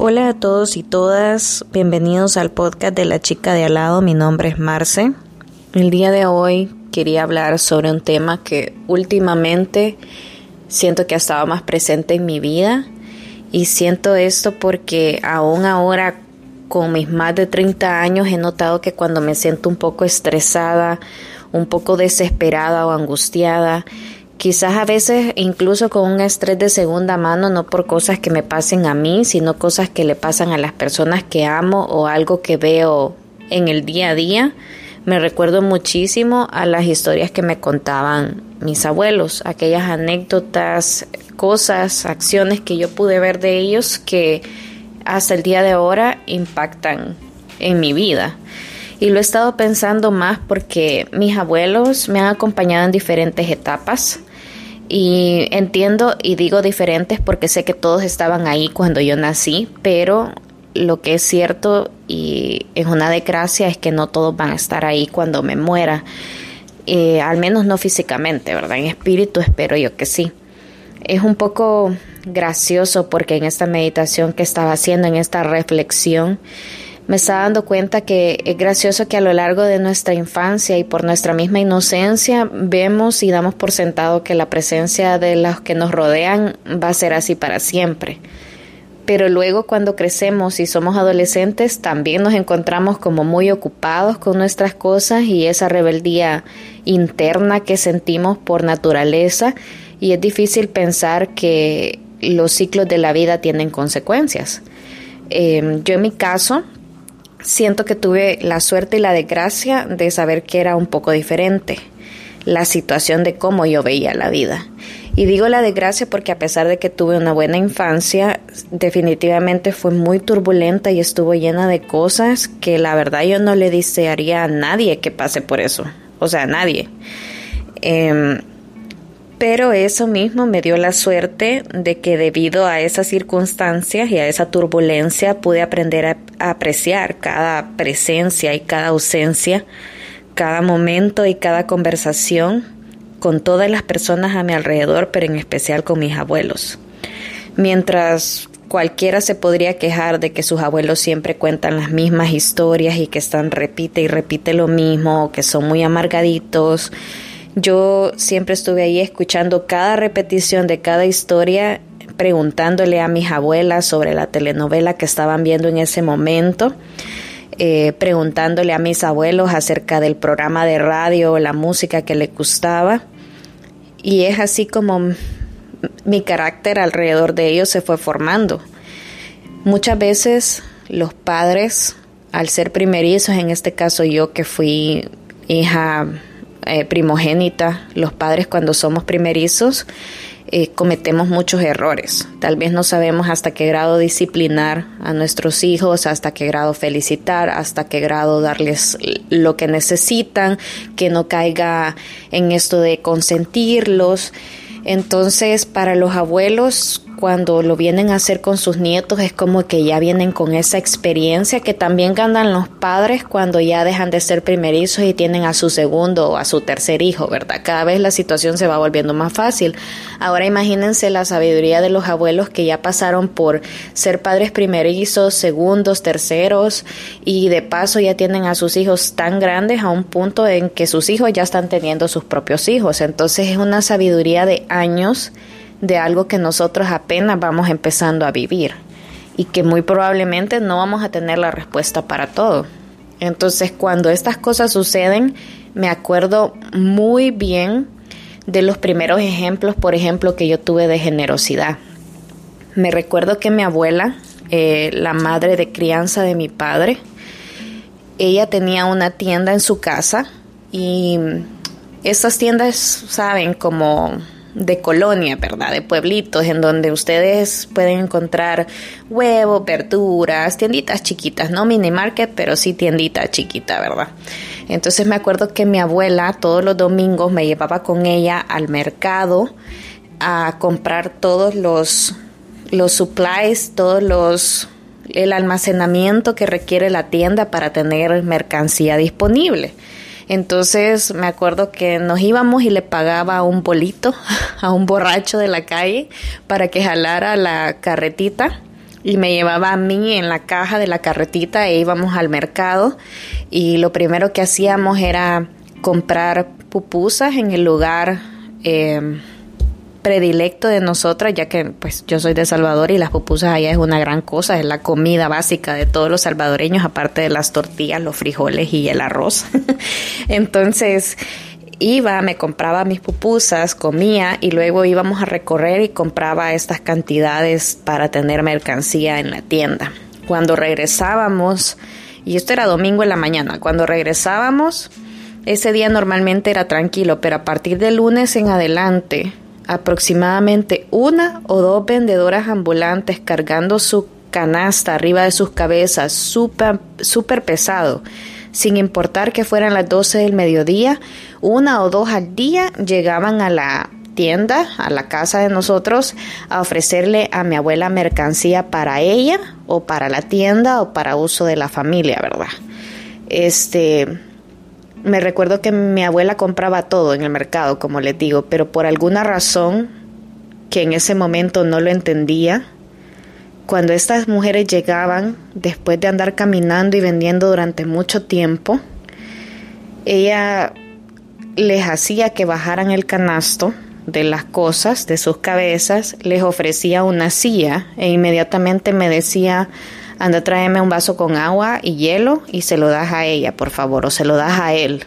Hola a todos y todas, bienvenidos al podcast de la chica de al lado, mi nombre es Marce. El día de hoy quería hablar sobre un tema que últimamente siento que ha estado más presente en mi vida y siento esto porque aún ahora con mis más de 30 años he notado que cuando me siento un poco estresada, un poco desesperada o angustiada, quizás a veces incluso con un estrés de segunda mano, no por cosas que me pasen a mí, sino cosas que le pasan a las personas que amo o algo que veo en el día a día, me recuerdo muchísimo a las historias que me contaban mis abuelos, aquellas anécdotas, cosas, acciones que yo pude ver de ellos que hasta el día de ahora impactan en mi vida. Y lo he estado pensando más porque mis abuelos me han acompañado en diferentes etapas. Y entiendo y digo diferentes porque sé que todos estaban ahí cuando yo nací, pero lo que es cierto y es una desgracia es que no todos van a estar ahí cuando me muera. Eh, al menos no físicamente, ¿verdad? En espíritu espero yo que sí. Es un poco gracioso porque en esta meditación que estaba haciendo, en esta reflexión, me estaba dando cuenta que es gracioso que a lo largo de nuestra infancia y por nuestra misma inocencia vemos y damos por sentado que la presencia de los que nos rodean va a ser así para siempre. Pero luego cuando crecemos y somos adolescentes también nos encontramos como muy ocupados con nuestras cosas y esa rebeldía interna que sentimos por naturaleza y es difícil pensar que los ciclos de la vida tienen consecuencias. Em, yo en mi caso siento que tuve la suerte y la desgracia de saber que era un poco diferente la situación de cómo yo veía la vida. Y digo la desgracia porque a pesar de que tuve una buena infancia, definitivamente fue muy turbulenta y estuvo llena de cosas que la verdad yo no le desearía a nadie que pase por eso. O sea, a nadie. Em, pero eso mismo me dio la suerte de que debido a esas circunstancias y a esa turbulencia pude aprender a, apreciar cada presencia y cada ausencia, cada momento y cada conversación con todas las personas a mi alrededor, pero en especial con mis abuelos. Mientras cualquiera se podría quejar de que sus abuelos siempre cuentan las mismas historias y que están repite y repite lo mismo, que son muy amargaditos, yo siempre estuve ahí escuchando cada repetición de cada historia, preguntándole a mis abuelas sobre la telenovela que estaban viendo en ese momento. Eh, preguntándole a mis abuelos acerca del programa de radio o la música que les gustaba. Y es así como mi carácter alrededor de ellos se fue formando. Muchas veces los padres, al ser primerizos, en este caso yo que fui hija eh, primogénita, los padres cuando somos primerizos, eh, cometemos muchos errores. Tal vez no sabemos hasta qué grado disciplinar a nuestros hijos, hasta qué grado felicitar, hasta qué grado darles lo que necesitan, que no caiga en esto de consentirlos. Entonces, para los abuelos, cuando lo vienen a hacer con sus nietos es como que ya vienen con esa experiencia que también ganan los padres cuando ya dejan de ser primerizos y tienen a su segundo o a su tercer hijo, ¿verdad? Cada vez la situación se va volviendo más fácil. Ahora imagínense la sabiduría de los abuelos que ya pasaron por ser padres primerizos, segundos, terceros y de paso ya tienen a sus hijos tan grandes a un punto en que sus hijos ya están teniendo sus propios hijos. Entonces es una sabiduría de años de algo que nosotros apenas vamos empezando a vivir y que muy probablemente no vamos a tener la respuesta para todo. Entonces cuando estas cosas suceden, me acuerdo muy bien de los primeros ejemplos, por ejemplo, que yo tuve de generosidad. Me recuerdo que mi abuela, eh, la madre de crianza de mi padre, ella tenía una tienda en su casa y esas tiendas, saben, como de colonia, ¿verdad? De pueblitos en donde ustedes pueden encontrar huevos, verduras, tienditas chiquitas, no mini market, pero sí tiendita chiquita, ¿verdad? Entonces me acuerdo que mi abuela todos los domingos me llevaba con ella al mercado a comprar todos los los supplies, todos los el almacenamiento que requiere la tienda para tener mercancía disponible. Entonces me acuerdo que nos íbamos y le pagaba un bolito a un borracho de la calle para que jalara la carretita. Y me llevaba a mí en la caja de la carretita e íbamos al mercado. Y lo primero que hacíamos era comprar pupusas en el lugar eh, predilecto de nosotras, ya que pues yo soy de Salvador y las pupusas allá es una gran cosa, es la comida básica de todos los salvadoreños, aparte de las tortillas, los frijoles y el arroz. Entonces iba, me compraba mis pupusas, comía y luego íbamos a recorrer y compraba estas cantidades para tener mercancía en la tienda. Cuando regresábamos, y esto era domingo en la mañana, cuando regresábamos, ese día normalmente era tranquilo, pero a partir del lunes en adelante aproximadamente una o dos vendedoras ambulantes cargando su canasta arriba de sus cabezas, súper super pesado, sin importar que fueran las 12 del mediodía, una o dos al día llegaban a la tienda, a la casa de nosotros, a ofrecerle a mi abuela mercancía para ella o para la tienda o para uso de la familia, ¿verdad? Este, me recuerdo que mi abuela compraba todo en el mercado, como les digo, pero por alguna razón que en ese momento no lo entendía, cuando estas mujeres llegaban, después de andar caminando y vendiendo durante mucho tiempo, ella les hacía que bajaran el canasto de las cosas, de sus cabezas, les ofrecía una silla e inmediatamente me decía, anda, tráeme un vaso con agua y hielo y se lo das a ella, por favor, o se lo das a él.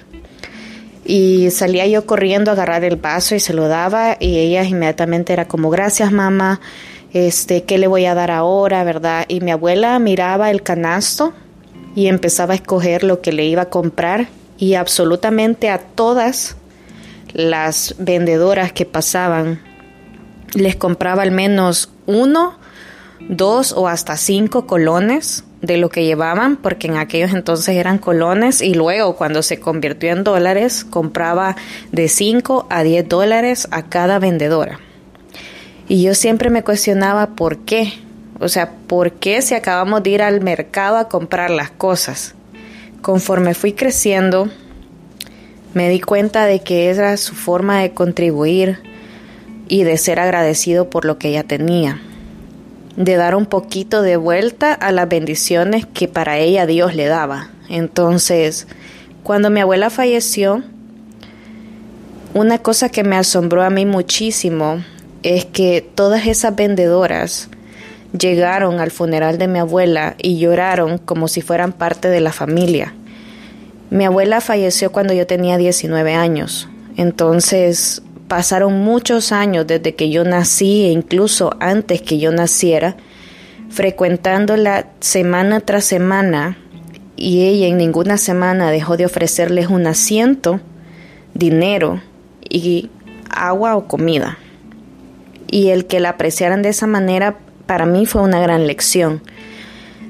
Y salía yo corriendo a agarrar el vaso y se lo daba y ella inmediatamente era como, gracias mamá, este, ¿qué le voy a dar ahora, verdad? Y mi abuela miraba el canasto y empezaba a escoger lo que le iba a comprar y absolutamente a todas las vendedoras que pasaban les compraba al menos uno dos o hasta cinco colones de lo que llevaban, porque en aquellos entonces eran colones y luego cuando se convirtió en dólares compraba de 5 a 10 dólares a cada vendedora. Y yo siempre me cuestionaba por qué, o sea, por qué si acabamos de ir al mercado a comprar las cosas. Conforme fui creciendo, me di cuenta de que era su forma de contribuir y de ser agradecido por lo que ella tenía de dar un poquito de vuelta a las bendiciones que para ella Dios le daba. Entonces, cuando mi abuela falleció, una cosa que me asombró a mí muchísimo es que todas esas vendedoras llegaron al funeral de mi abuela y lloraron como si fueran parte de la familia. Mi abuela falleció cuando yo tenía 19 años, entonces pasaron muchos años desde que yo nací e incluso antes que yo naciera, frecuentándola semana tras semana y ella en ninguna semana dejó de ofrecerles un asiento, dinero y agua o comida. Y el que la apreciaran de esa manera para mí fue una gran lección.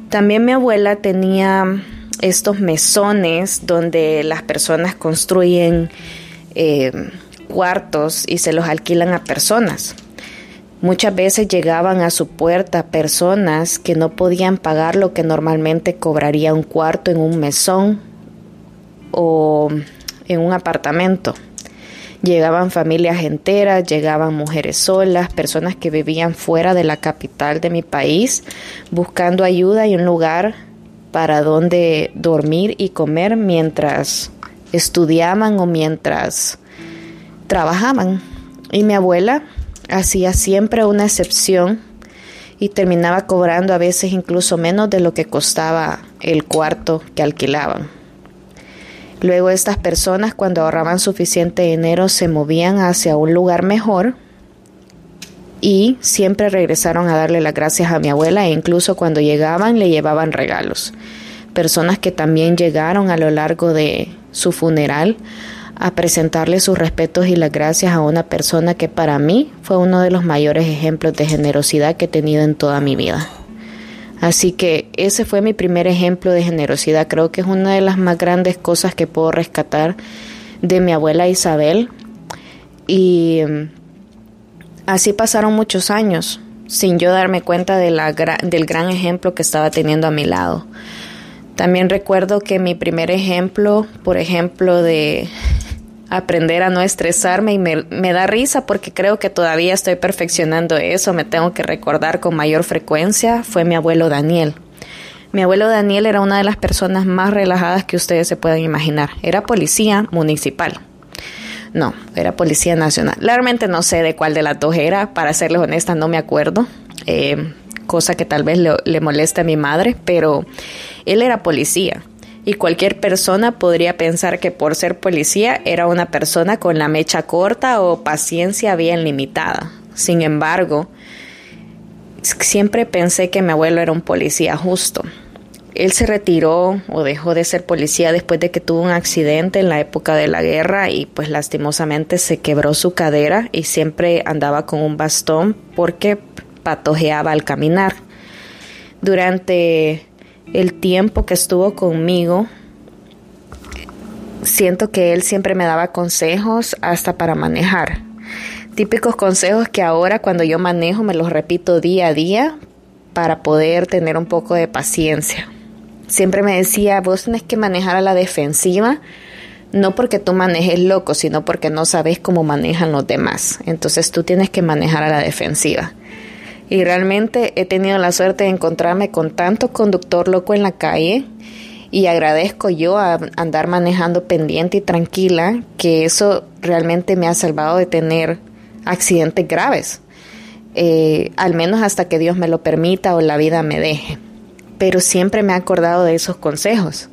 También mi abuela tenía estos mesones donde las personas construyen eh, cuartos y se los alquilan a personas. Muchas veces llegaban a su puerta personas que no podían pagar lo que normalmente cobraría un cuarto en un mesón o en un apartamento. Llegaban familias enteras, llegaban mujeres solas, personas que vivían fuera de la capital de mi país, buscando ayuda y un lugar para donde dormir y comer mientras estudiaban o mientras trabajaban. Y mi abuela hacía siempre una excepción y terminaba cobrando a veces incluso menos de lo que costaba el cuarto que alquilaban. Luego estas personas cuando ahorraban suficiente dinero se movían hacia un lugar mejor y siempre regresaron a darle las gracias a mi abuela e incluso cuando llegaban le llevaban regalos. Personas que también llegaron a lo largo de su funeral a presentarle sus respetos y las gracias a una persona que para mí fue uno de los mayores ejemplos de generosidad que he tenido en toda mi vida. Así que ese fue mi primer ejemplo de generosidad. Creo que es una de las más grandes cosas que puedo rescatar de mi abuela Isabel. Y mm, así pasaron muchos años sin yo darme cuenta del gran ejemplo que estaba teniendo a mi lado. También recuerdo que mi primer ejemplo, por ejemplo, de aprender a no estresarme y me, me, da risa porque creo que todavía estoy perfeccionando eso, me tengo que recordar con mayor frecuencia, fue mi abuelo Daniel. Mi abuelo Daniel era una de las personas más relajadas que ustedes se puedan imaginar. Era policía municipal. No, era policía nacional. Realmente no sé de cuál de las dos era, para serles honesta no me acuerdo. Eh, cosa que tal vez le, le moleste a mi madre, pero él era policía y cualquier persona podría pensar que por ser policía era una persona con la mecha corta o paciencia bien limitada. Sin embargo, siempre pensé que mi abuelo era un policía justo. Él se retiró o dejó de ser policía después de que tuvo un accidente en la época de la guerra y pues lastimosamente se quebró su cadera y siempre andaba con un bastón porque patojeaba al caminar. Durante el tiempo que estuvo conmigo, siento que él siempre me daba consejos hasta para manejar. Típicos consejos que ahora cuando yo manejo me los repito día a día para poder tener un poco de paciencia. Siempre me decía, vos tenés que manejar a la defensiva, no porque tú manejes loco, sino porque no sabes cómo manejan los demás. Entonces tú tienes que manejar a la defensiva y realmente he tenido la suerte de encontrarme con tanto conductor loco en la calle y agradezco yo a andar manejando pendiente y tranquila que eso realmente me ha salvado de tener accidentes graves, eh, al menos hasta que Dios me lo permita o la vida me deje. Pero siempre me he acordado de esos consejos.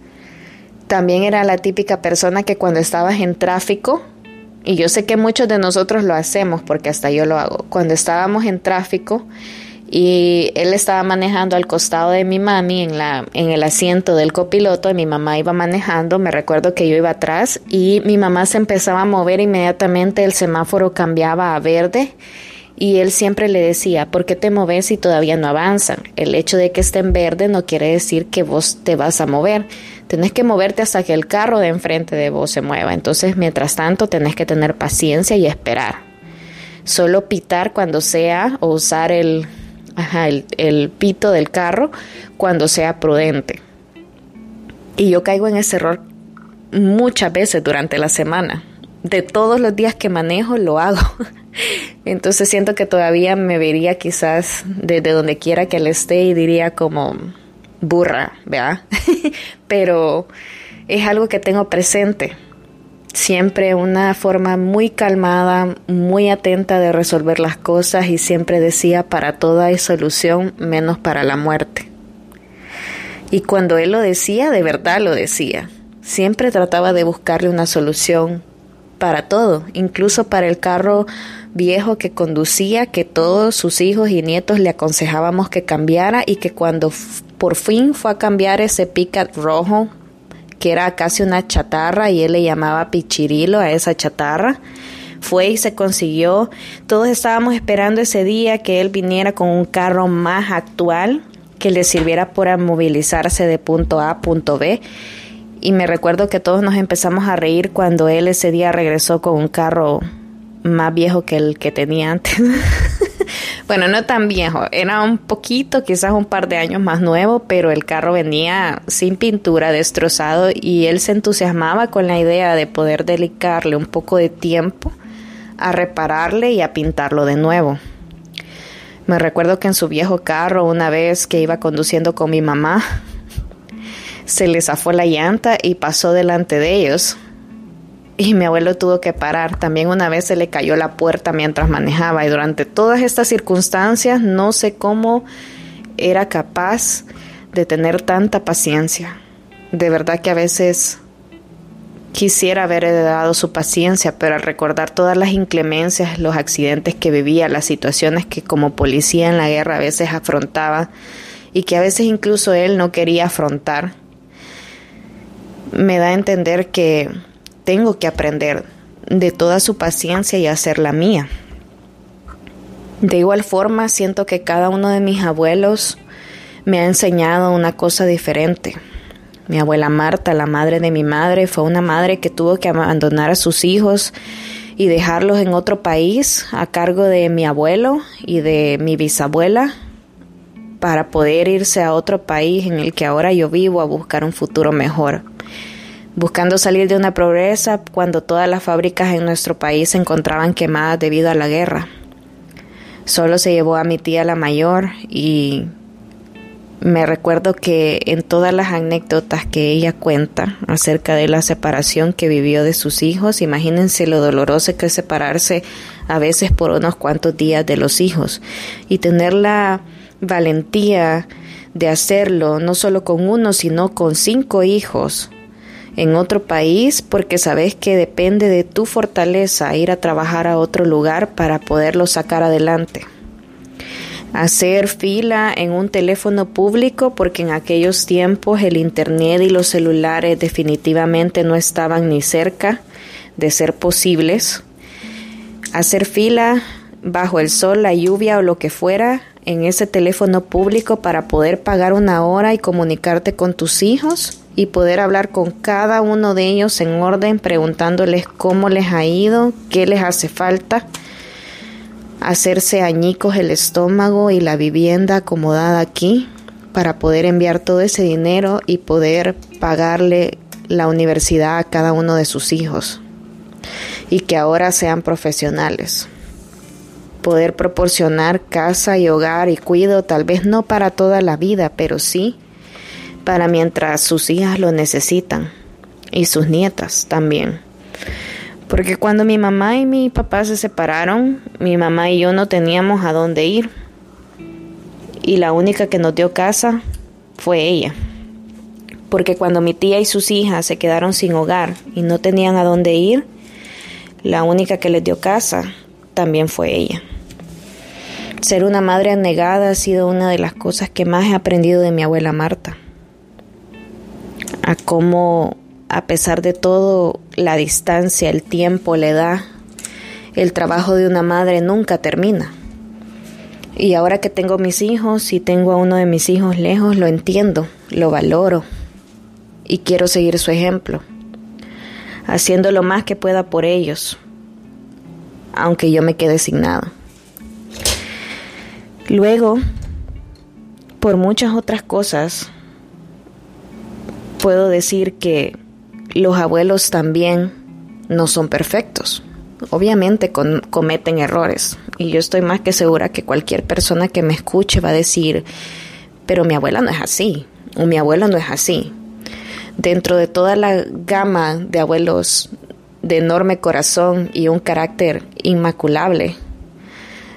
También era la típica persona que cuando estabas en tráfico, y yo sé que muchos de nosotros lo hacemos porque hasta yo lo hago. Cuando estábamos en tráfico y él estaba manejando al costado de mi mami en, la, en el asiento del copiloto y mi mamá iba manejando, me recuerdo que yo iba atrás y mi mamá se empezaba a mover inmediatamente, el semáforo cambiaba a verde y él siempre le decía, ¿por qué te moves si todavía no avanzan? El hecho de que esté en verde no quiere decir que vos te vas a mover. Tenés que moverte hasta que el carro de enfrente de vos se mueva. Entonces, mientras tanto, tenés que tener paciencia y esperar. Solo pitar cuando sea o usar el, el, el pito del carro cuando sea prudente. Y yo caigo en ese error muchas veces durante la semana. De todos los días que manejo, lo hago. Entonces siento que todavía me vería quizás desde donde quiera que él esté y diría como burra, ¿verdad? Pero es algo que tengo presente. Siempre una forma muy calmada, muy atenta de resolver las cosas y siempre decía para toda hay solución menos para la muerte. Y cuando él lo decía, de verdad lo decía. Siempre trataba de buscarle una solución para todo, incluso para el carro viejo que conducía, que todos sus hijos y nietos le aconsejábamos que cambiara y que cuando por fin fue a cambiar ese picat rojo, que era casi una chatarra y él le llamaba pichirilo a esa chatarra, fue y se consiguió. Todos estábamos esperando ese día que él viniera con un carro más actual que le sirviera para movilizarse de punto A a punto B y me recuerdo que todos nos empezamos a reír cuando él ese día regresó con un carro más viejo que el que tenía antes. bueno, no tan viejo, era un poquito, quizás un par de años más nuevo, pero el carro venía sin pintura, destrozado y él se entusiasmaba con la idea de poder dedicarle un poco de tiempo a repararle y a pintarlo de nuevo. Me recuerdo que en su viejo carro, una vez que iba conduciendo con mi mamá, se le zafó la llanta y pasó delante de ellos. Y mi abuelo tuvo que parar. También una vez se le cayó la puerta mientras manejaba y durante todas estas circunstancias no sé cómo era capaz de tener tanta paciencia. De verdad que a veces quisiera haber heredado su paciencia, pero al recordar todas las inclemencias, los accidentes que vivía, las situaciones que como policía en la guerra a veces afrontaba y que a veces incluso él no quería afrontar, me da a entender que tengo que aprender de toda su paciencia y hacer la mía. De igual forma, siento que cada uno de mis abuelos me ha enseñado una cosa diferente. Mi abuela Marta, la madre de mi madre, fue una madre que tuvo que abandonar a sus hijos y dejarlos en otro país a cargo de mi abuelo y de mi bisabuela para poder irse a otro país en el que ahora yo vivo a buscar un futuro mejor. Buscando salir de una pobreza cuando todas las fábricas en nuestro país se encontraban quemadas debido a la guerra. Solo se llevó a mi tía la mayor y me recuerdo que en todas las anécdotas que ella cuenta acerca de la separación que vivió de sus hijos, imagínense lo doloroso que es separarse a veces por unos cuantos días de los hijos y tener la valentía de hacerlo no solo con uno, sino con cinco hijos en otro país porque sabes que depende de tu fortaleza ir a trabajar a otro lugar para poderlo sacar adelante hacer fila en un teléfono público porque en aquellos tiempos el Internet y los celulares definitivamente no estaban ni cerca de ser posibles. Hacer fila bajo el sol, la lluvia o lo que fuera en ese teléfono público para poder pagar una hora y comunicarte con tus hijos y poder hablar con cada uno de ellos en orden preguntándoles cómo les ha ido, qué les hace falta hacerse añicos el estómago y la vivienda acomodada aquí para poder enviar todo ese dinero y poder pagarle la universidad a cada uno de sus hijos y que ahora sean profesionales. Poder proporcionar casa y hogar y cuido, tal vez no para toda la vida, pero sí para mientras sus hijas lo necesitan y sus nietas también. Porque cuando mi mamá y mi papá se separaron, mi mamá y yo no teníamos a dónde ir. Y la única que nos dio casa fue ella. Porque cuando mi tía y sus hijas se quedaron sin hogar y no tenían a dónde ir, la única que les dio casa también fue ella. Ser una madre anegada ha sido una de las cosas que más he aprendido de mi abuela Marta. A cómo a pesar de todo, la distancia, el tiempo, la edad, el trabajo de una madre nunca termina. Y ahora que tengo mis hijos y tengo a uno de mis hijos lejos, lo entiendo, lo valoro y quiero seguir su ejemplo, haciendo lo más que pueda por ellos, aunque yo me quede sin nada. Luego, por muchas otras cosas, puedo decir que los abuelos también no son perfectos. Obviamente cometen errores y yo estoy más que segura que cualquier persona que me escuche va a decir, pero mi abuela no es así o mi abuelo no es así. Dentro de toda la gama de abuelos de enorme corazón y un carácter inmaculable,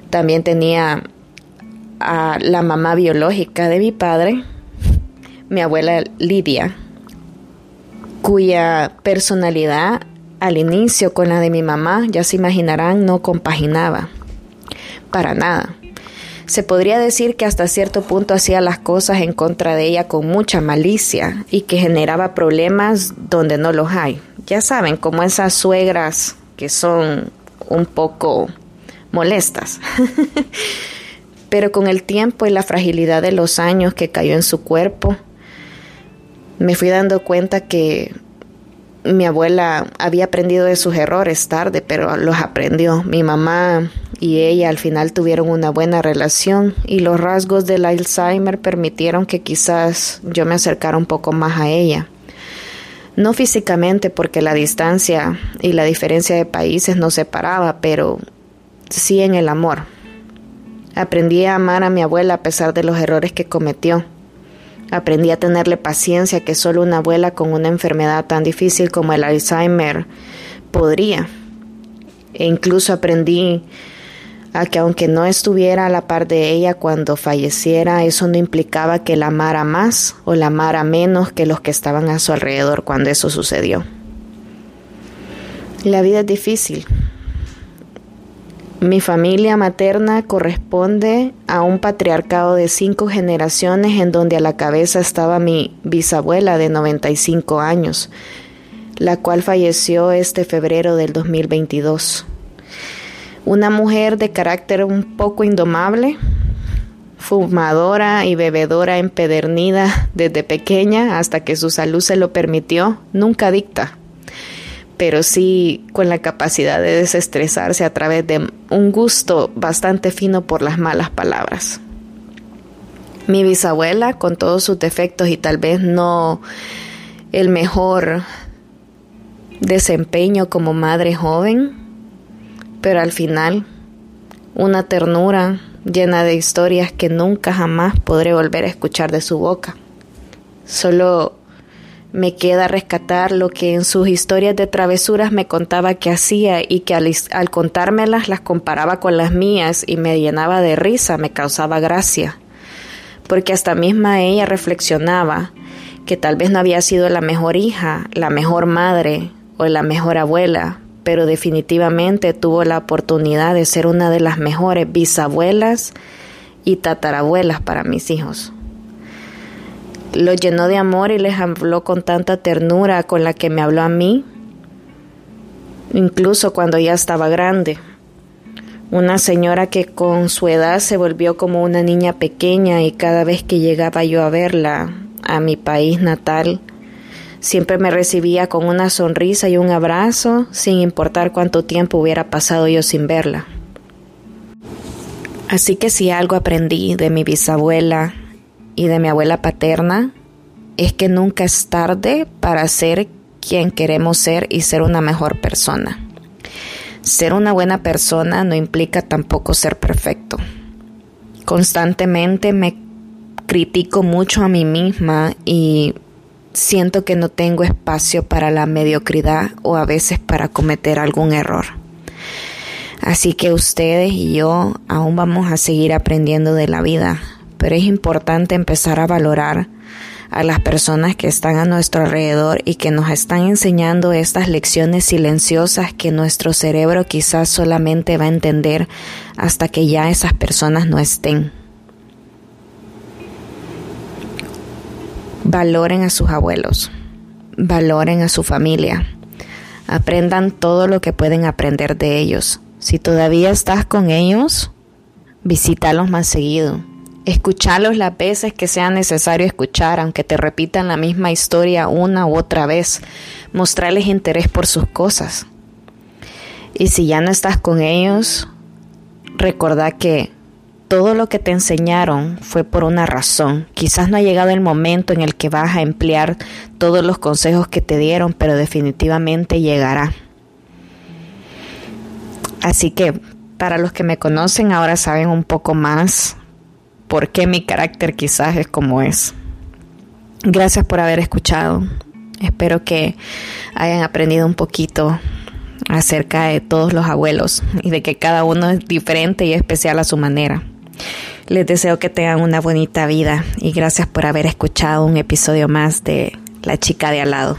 también tenía a la mamá biológica de mi padre, mi abuela Lidia, cuya personalidad al inicio con la de mi mamá, ya se imaginarán, no compaginaba. Para nada. Se podría decir que hasta cierto punto hacía las cosas en contra de ella con mucha malicia y que generaba problemas donde no los hay. Ya saben, como esas suegras que son un poco molestas. Pero con el tiempo y la fragilidad de los años que cayó en su cuerpo, me fui dando cuenta que mi abuela había aprendido de sus errores tarde, pero los aprendió. Mi mamá y ella al final tuvieron una buena relación y los rasgos del Alzheimer permitieron que quizás yo me acercara un poco más a ella. No físicamente porque la distancia y la diferencia de países nos separaba, pero sí en el amor. Aprendí a amar a mi abuela a pesar de los errores que cometió. Aprendí a tenerle paciencia que solo una abuela con una enfermedad tan difícil como el Alzheimer podría. E incluso aprendí a que aunque no estuviera a la par de ella cuando falleciera, eso no implicaba que la amara más o la amara menos que los que estaban a su alrededor cuando eso sucedió. La vida es difícil, mi familia materna corresponde a un patriarcado de cinco generaciones en donde a la cabeza estaba mi bisabuela de 95 años, la cual falleció este febrero del 2022. Una mujer de carácter un poco indomable, fumadora y bebedora empedernida desde pequeña hasta que su salud se lo permitió, nunca dicta pero sí con la capacidad de desestresarse a través de un gusto bastante fino por las malas palabras. Mi bisabuela, con todos sus defectos y tal vez no el mejor desempeño como madre joven, pero al final una ternura llena de historias que nunca jamás podré volver a escuchar de su boca. Solo me queda rescatar lo que en sus historias de travesuras me contaba que hacía y que al, al, contármelas las comparaba con las mías y me llenaba de risa, me causaba gracia. Porque hasta misma ella reflexionaba que tal vez no había sido la mejor hija, la mejor madre o la mejor abuela, pero definitivamente tuvo la oportunidad de ser una de las mejores bisabuelas y tatarabuelas para mis hijos. Los llenó de amor y les habló con tanta ternura con la que me habló a mí, incluso cuando ya estaba grande. Una señora que con su edad se volvió como una niña pequeña y cada vez que llegaba yo a verla a mi país natal, siempre me recibía con una sonrisa y un abrazo, sin importar cuánto tiempo hubiera pasado yo sin verla. Así que si algo aprendí de mi bisabuela y de mi abuela paterna, es que nunca es tarde para ser quien queremos ser y ser una mejor persona. Ser una buena persona no implica tampoco ser perfecto. Constantemente me critico mucho a mí misma y siento que no tengo espacio para la mediocridad o a veces para cometer algún error. Así que ustedes y yo aún vamos a seguir aprendiendo de la vida, pero es importante empezar a valorar a las personas que están a nuestro alrededor y que nos están enseñando estas lecciones silenciosas que nuestro cerebro quizás solamente va a entender hasta que ya esas personas no estén. Valoren a sus abuelos, valoren a su familia, aprendan todo lo que pueden aprender de ellos. Si todavía estás con ellos, visítalos más seguido. Escuchalos las veces que sea necesario escuchar, aunque te repitan la misma historia una u otra vez. Mostrarles interés por sus cosas. Y si ya no estás con ellos, recordá que todo lo que te enseñaron fue por una razón. Quizás no ha llegado el momento en el que vas a emplear todos los consejos que te dieron, pero definitivamente llegará. Así que para los que me conocen ahora saben un poco más por qué mi carácter quizás es como es. Gracias por haber escuchado. Espero que hayan aprendido un poquito acerca de todos los abuelos y de que cada uno es diferente y especial a su manera. Les deseo que tengan una bonita vida y gracias por haber escuchado un episodio más de La chica de al lado.